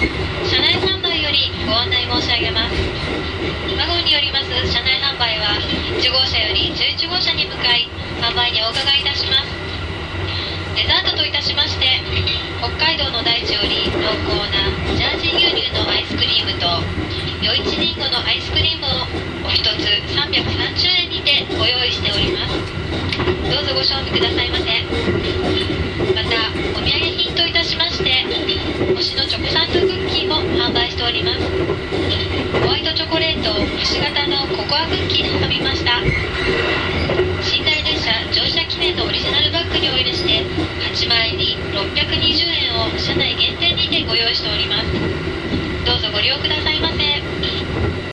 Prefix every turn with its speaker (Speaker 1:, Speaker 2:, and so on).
Speaker 1: 車内販売よりご案内申し上げます。ワゴンによります車内販売は1号車より11号車に向かい販売にお伺いいたします。デザートといたしまして北海道の大地より濃厚なジャージー牛乳のアイスクリームと余一りんごのアイスクリームをお一つ330円にてご用意しております。どうぞご賞味くださいませ。おります。ホワイトチョコレートを星型のココアクッキーで挟みました。寝台列車乗車記念のオリジナルバッグにお入れして8枚に620円を車内限定にてご用意しております。どうぞご利用くださいませ。